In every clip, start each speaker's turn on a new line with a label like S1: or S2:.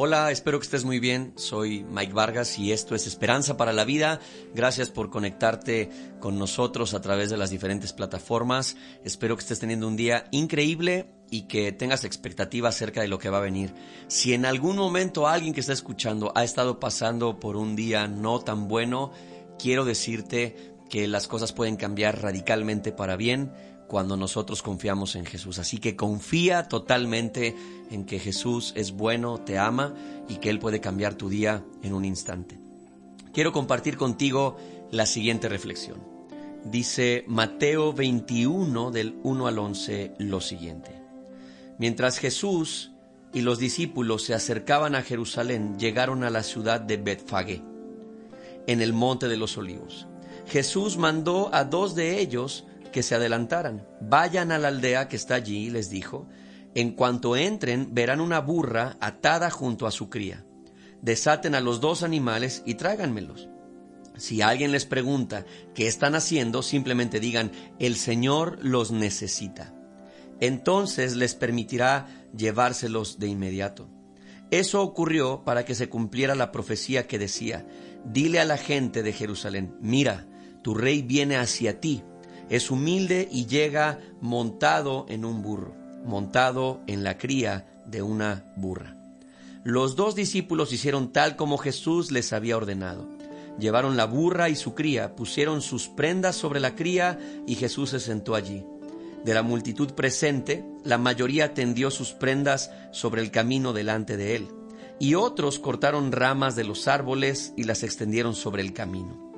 S1: Hola, espero que estés muy bien. Soy Mike Vargas y esto es Esperanza para la Vida. Gracias por conectarte con nosotros a través de las diferentes plataformas. Espero que estés teniendo un día increíble y que tengas expectativa acerca de lo que va a venir. Si en algún momento alguien que está escuchando ha estado pasando por un día no tan bueno, quiero decirte que las cosas pueden cambiar radicalmente para bien cuando nosotros confiamos en Jesús. Así que confía totalmente en que Jesús es bueno, te ama y que Él puede cambiar tu día en un instante. Quiero compartir contigo la siguiente reflexión. Dice Mateo 21 del 1 al 11 lo siguiente. Mientras Jesús y los discípulos se acercaban a Jerusalén, llegaron a la ciudad de Betfagé, en el monte de los olivos. Jesús mandó a dos de ellos que se adelantaran. Vayan a la aldea que está allí, les dijo. En cuanto entren, verán una burra atada junto a su cría. Desaten a los dos animales y tráiganmelos. Si alguien les pregunta qué están haciendo, simplemente digan, el Señor los necesita. Entonces les permitirá llevárselos de inmediato. Eso ocurrió para que se cumpliera la profecía que decía, dile a la gente de Jerusalén, mira, tu rey viene hacia ti es humilde y llega montado en un burro, montado en la cría de una burra. Los dos discípulos hicieron tal como Jesús les había ordenado. Llevaron la burra y su cría, pusieron sus prendas sobre la cría y Jesús se sentó allí. De la multitud presente, la mayoría tendió sus prendas sobre el camino delante de él, y otros cortaron ramas de los árboles y las extendieron sobre el camino.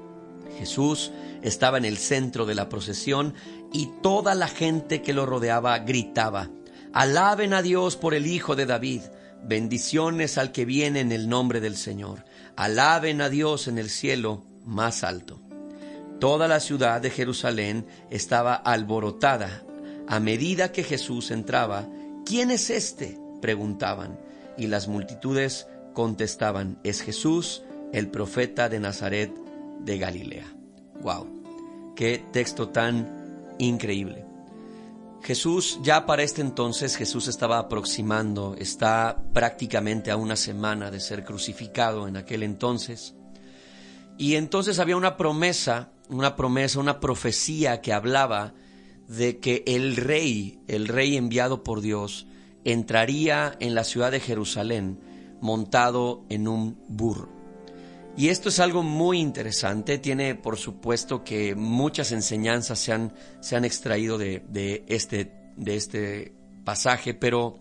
S1: Jesús estaba en el centro de la procesión y toda la gente que lo rodeaba gritaba, Alaben a Dios por el Hijo de David, bendiciones al que viene en el nombre del Señor, alaben a Dios en el cielo más alto. Toda la ciudad de Jerusalén estaba alborotada. A medida que Jesús entraba, ¿quién es este? preguntaban, y las multitudes contestaban, es Jesús, el profeta de Nazaret de Galilea. ¡Wow! ¡Qué texto tan increíble! Jesús, ya para este entonces, Jesús estaba aproximando, está prácticamente a una semana de ser crucificado en aquel entonces. Y entonces había una promesa, una promesa, una profecía que hablaba de que el rey, el rey enviado por Dios, entraría en la ciudad de Jerusalén montado en un burro. Y esto es algo muy interesante, tiene por supuesto que muchas enseñanzas se han, se han extraído de, este, de este pasaje, pero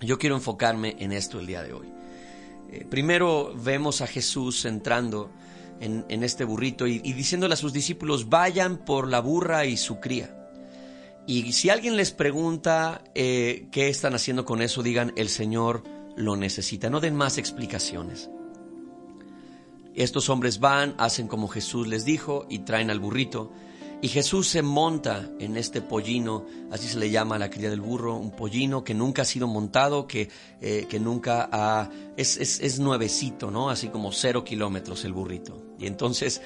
S1: yo quiero enfocarme en esto el día de hoy. Eh, primero vemos a Jesús entrando en, este burrito y, diciéndole a sus discípulos, vayan por la burra y su cría. Y si alguien les pregunta eh, qué están haciendo con eso, digan, el Señor lo necesita. No den más explicaciones. Estos hombres van, hacen como Jesús les dijo y traen al burrito. Y Jesús se monta en este pollino, así se le llama a la cría del burro, un pollino que nunca ha sido montado, que, eh, que nunca ha... Es, es, nuevecito, ¿no? Así como cero kilómetros el burrito. Y entonces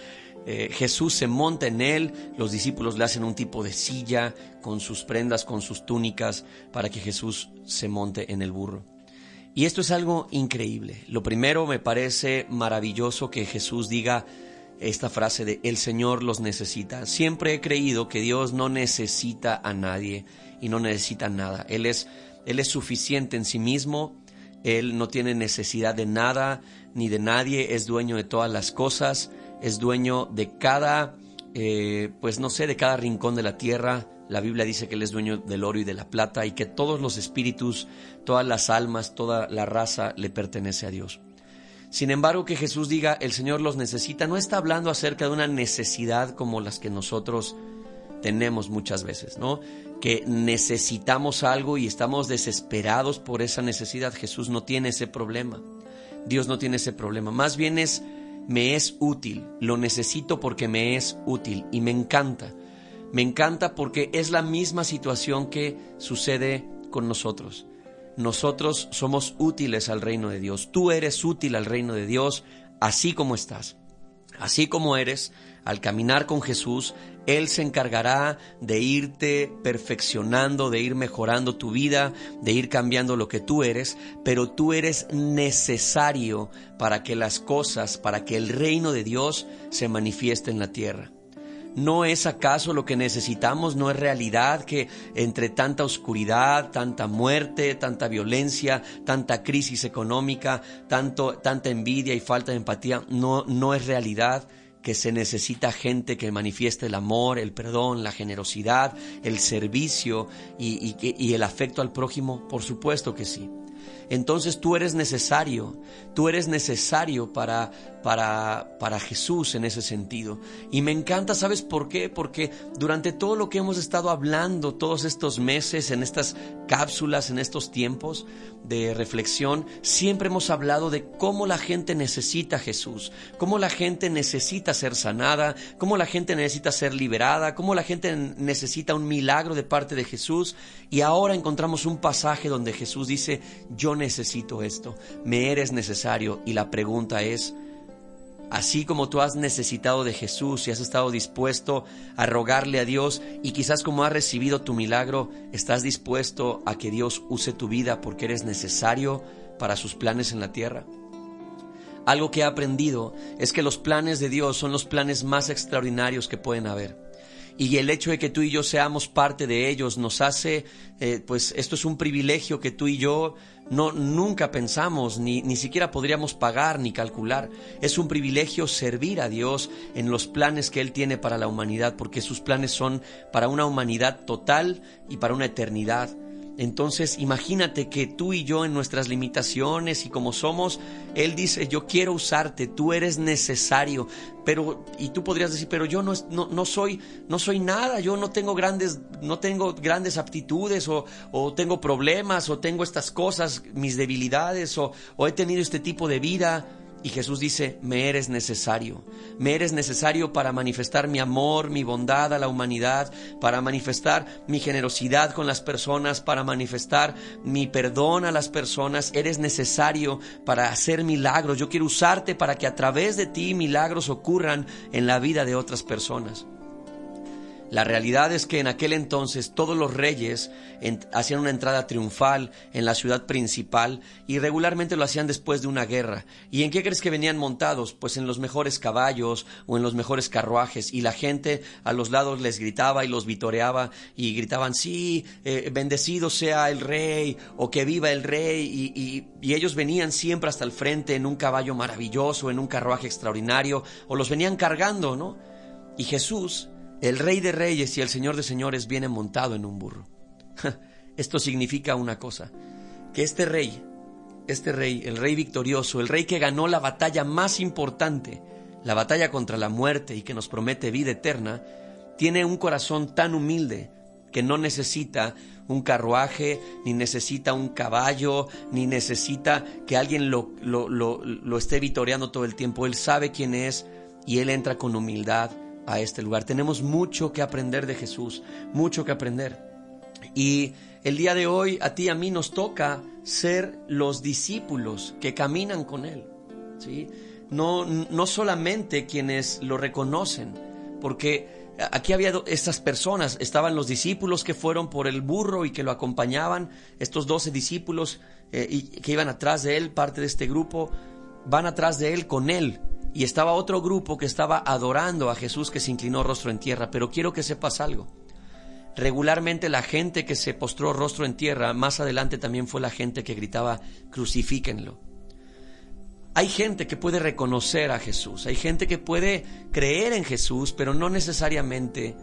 S1: eh, Jesús se monta en él, los discípulos le hacen un tipo de silla con sus prendas, con sus túnicas, para que Jesús se monte en el burro. Y esto es algo increíble. Lo primero me parece maravilloso que Jesús diga esta frase de el Señor los necesita. Siempre he creído que Dios no necesita a nadie y no necesita nada. Él es, él es suficiente en sí mismo, Él no tiene necesidad de nada ni de nadie, es dueño de todas las cosas, es dueño de cada, eh, pues no sé, de cada rincón de la tierra, la Biblia dice que Él es dueño del oro y de la plata y que todos los espíritus, todas las almas, toda la raza le pertenece a Dios. Sin embargo, que Jesús diga el Señor los necesita, no está hablando acerca de una necesidad como las que nosotros tenemos muchas veces, ¿no? Que necesitamos algo y estamos desesperados por esa necesidad. Jesús no tiene ese problema. Dios no tiene ese problema. Más bien es, me es útil. Lo necesito porque me es útil y me encanta. Me encanta porque es la misma situación que sucede con nosotros. Nosotros somos útiles al reino de Dios. Tú eres útil al reino de Dios así como estás. Así como eres, al caminar con Jesús, Él se encargará de irte perfeccionando, de ir mejorando tu vida, de ir cambiando lo que tú eres, pero tú eres necesario para que las cosas, para que el reino de Dios se manifieste en la tierra. ¿No es acaso lo que necesitamos? ¿No es realidad que entre tanta oscuridad, tanta muerte, tanta violencia, tanta crisis económica, tanto, tanta envidia y falta de empatía, no, no es realidad que se necesita gente que manifieste el amor, el perdón, la generosidad, el servicio y, el afecto al prójimo? Por supuesto que sí entonces tú eres necesario, tú eres necesario para, para, para Jesús en ese sentido. Y me encanta, ¿sabes por qué? Porque durante todo lo que hemos estado hablando todos estos meses, en estas cápsulas, en estos tiempos de reflexión, siempre hemos hablado de cómo la gente necesita Jesús, cómo la gente necesita ser sanada, cómo la gente necesita ser liberada, cómo la gente necesita un milagro de parte de Jesús. Y ahora encontramos un pasaje donde Jesús dice, yo necesito esto, me eres necesario. Y la pregunta es, así como tú has necesitado de Jesús y has estado dispuesto a rogarle a Dios y quizás como has recibido tu milagro, estás dispuesto a que Dios use tu vida porque eres necesario para sus planes en la tierra. Algo que he aprendido es que los planes de Dios son los planes más extraordinarios que pueden haber y el hecho de que tú y yo seamos parte de ellos nos hace, eh, pues esto es un privilegio que tú y yo no nunca pensamos ni, ni siquiera podríamos pagar ni calcular. Es un privilegio servir a Dios en los planes que Él tiene para la humanidad, porque sus planes son para una humanidad total y para una eternidad. Entonces imagínate que tú y yo en nuestras limitaciones y como somos, Él dice, yo quiero usarte, tú eres necesario, pero, y tú podrías decir, pero yo no, no, soy, no soy nada, yo no tengo grandes, no tengo grandes aptitudes o, o tengo problemas o tengo estas cosas, mis debilidades o, o he tenido este tipo de vida. Y Jesús dice, me eres necesario, me eres necesario para manifestar mi amor, mi bondad a la humanidad, para manifestar mi generosidad con las personas, para manifestar mi perdón a las personas, eres necesario para hacer milagros. Yo quiero usarte para que a través de ti milagros ocurran en la vida de otras personas. La realidad es que en aquel entonces todos los reyes hacían una entrada triunfal en la ciudad principal y regularmente lo hacían después de una guerra. ¿Y en qué crees que venían montados? Pues en los mejores caballos o en los mejores carruajes y la gente a los lados les gritaba y los vitoreaba y gritaban, sí, eh, bendecido sea el rey o que viva el rey y, y ellos venían siempre hasta el frente en un caballo maravilloso, en un carruaje extraordinario o los venían cargando, ¿no? Y Jesús el rey de reyes y el señor de señores viene montado en un burro. Esto significa una cosa, que este rey, este rey, el rey victorioso, el rey que ganó la batalla más importante, la batalla contra la muerte y que nos promete vida eterna, tiene un corazón tan humilde que no necesita un carruaje, ni necesita un caballo, ni necesita que alguien lo, esté vitoreando todo el tiempo. Él sabe quién es y él entra con humildad a este lugar. Tenemos mucho que aprender de Jesús, mucho que aprender. Y el día de hoy a ti y a mí nos toca ser los discípulos que caminan con Él. ¿sí? No, no solamente quienes lo reconocen, porque aquí había estas personas, estaban los discípulos que fueron por el burro y que lo acompañaban, estos doce discípulos eh, y que iban atrás de Él, parte de este grupo, van atrás de Él con Él y estaba otro grupo que estaba adorando a Jesús que se inclinó rostro en tierra. Pero quiero que sepas algo. Regularmente la gente que se postró rostro en tierra, más adelante también fue la gente que gritaba, crucifíquenlo. Hay gente que puede reconocer a Jesús, hay gente que puede creer en Jesús, pero no necesariamente.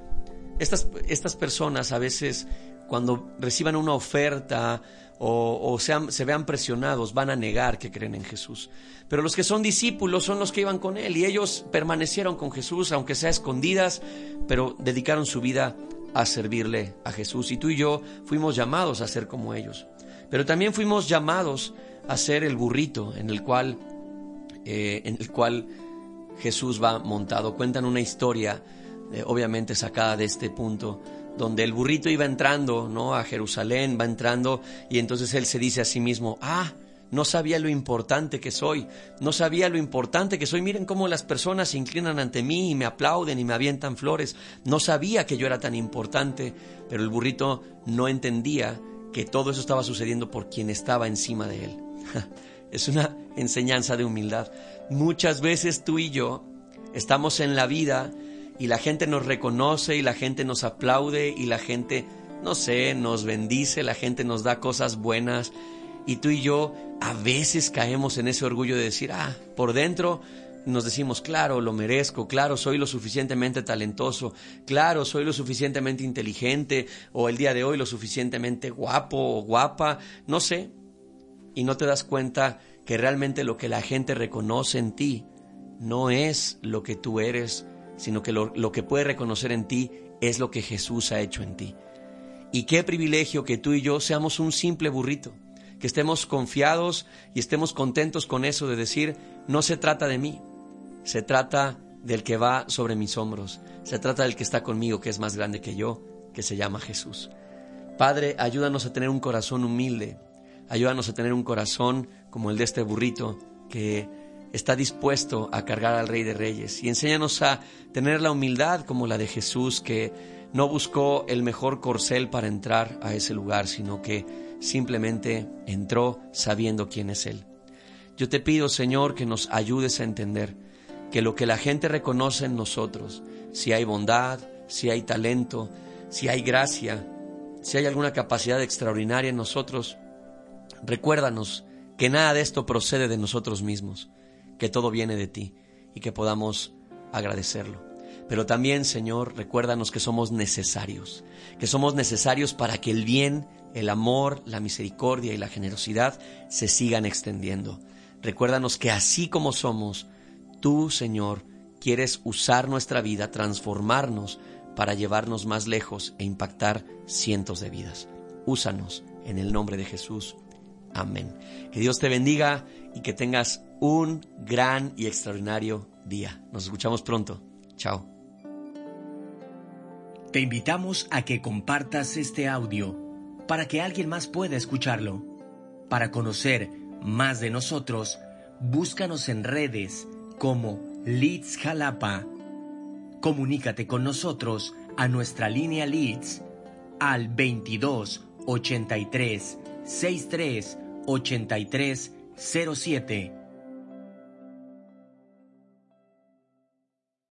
S1: Estas, estas personas a veces cuando reciban una oferta o, se vean presionados, van a negar que creen en Jesús. Pero los que son discípulos son los que iban con Él y ellos permanecieron con Jesús, aunque sea escondidas, pero dedicaron su vida a servirle a Jesús. Y tú y yo fuimos llamados a ser como ellos. Pero también fuimos llamados a ser el burrito en el cual, eh, en el cual Jesús va montado. Cuentan una historia, eh, obviamente sacada de este punto, donde el burrito iba entrando, ¿no? A Jerusalén, va entrando y entonces él se dice a sí mismo, ah, no sabía lo importante que soy, no sabía lo importante que soy. Miren cómo las personas se inclinan ante mí y me aplauden y me avientan flores. No sabía que yo era tan importante, pero el burrito no entendía que todo eso estaba sucediendo por quien estaba encima de él. Es una enseñanza de humildad. Muchas veces tú y yo estamos en la vida y la gente nos reconoce y la gente nos aplaude y la gente, no sé, nos bendice, la gente nos da cosas buenas. Y tú y yo a veces caemos en ese orgullo de decir, ah, por dentro nos decimos, claro, lo merezco, claro, soy lo suficientemente talentoso, claro, soy lo suficientemente inteligente, o el día de hoy lo suficientemente guapo o guapa, no sé, y no te das cuenta que realmente lo que la gente reconoce en ti no es lo que tú eres, sino que lo, lo, que puede reconocer en ti es lo que Jesús ha hecho en ti. Y qué privilegio que tú y yo seamos un simple burrito, que estemos confiados y estemos contentos con eso de decir, no se trata de mí, se trata del que va sobre mis hombros, se trata del que está conmigo, que es más grande que yo, que se llama Jesús. Padre, ayúdanos a tener un corazón humilde, ayúdanos a tener un corazón como el de este burrito, que está dispuesto a cargar al Rey de Reyes. Y enséñanos a tener la humildad como la de Jesús, que no buscó el mejor corcel para entrar a ese lugar, sino que simplemente entró sabiendo quién es Él. Yo te pido, Señor, que nos ayudes a entender que lo que la gente reconoce en nosotros, si hay bondad, si hay talento, si hay gracia, si hay alguna capacidad extraordinaria en nosotros, recuérdanos que nada de esto procede de nosotros mismos, que todo viene de ti y que podamos agradecerlo. Pero también, Señor, recuérdanos que somos necesarios, que somos necesarios para que el bien, el amor, la misericordia y la generosidad se sigan extendiendo. Recuérdanos que así como somos, tú, Señor, quieres usar nuestra vida, transformarnos para llevarnos más lejos e impactar cientos de vidas. Úsanos en el nombre de Jesús. Amén. Que Dios te bendiga y que tengas un gran y extraordinario día. Nos escuchamos pronto. Chao.
S2: Te invitamos a que compartas este audio para que alguien más pueda escucharlo. Para conocer más de nosotros, búscanos en redes como Leeds Jalapa. Comunícate con nosotros a nuestra línea Leeds al 22 83 63 83 07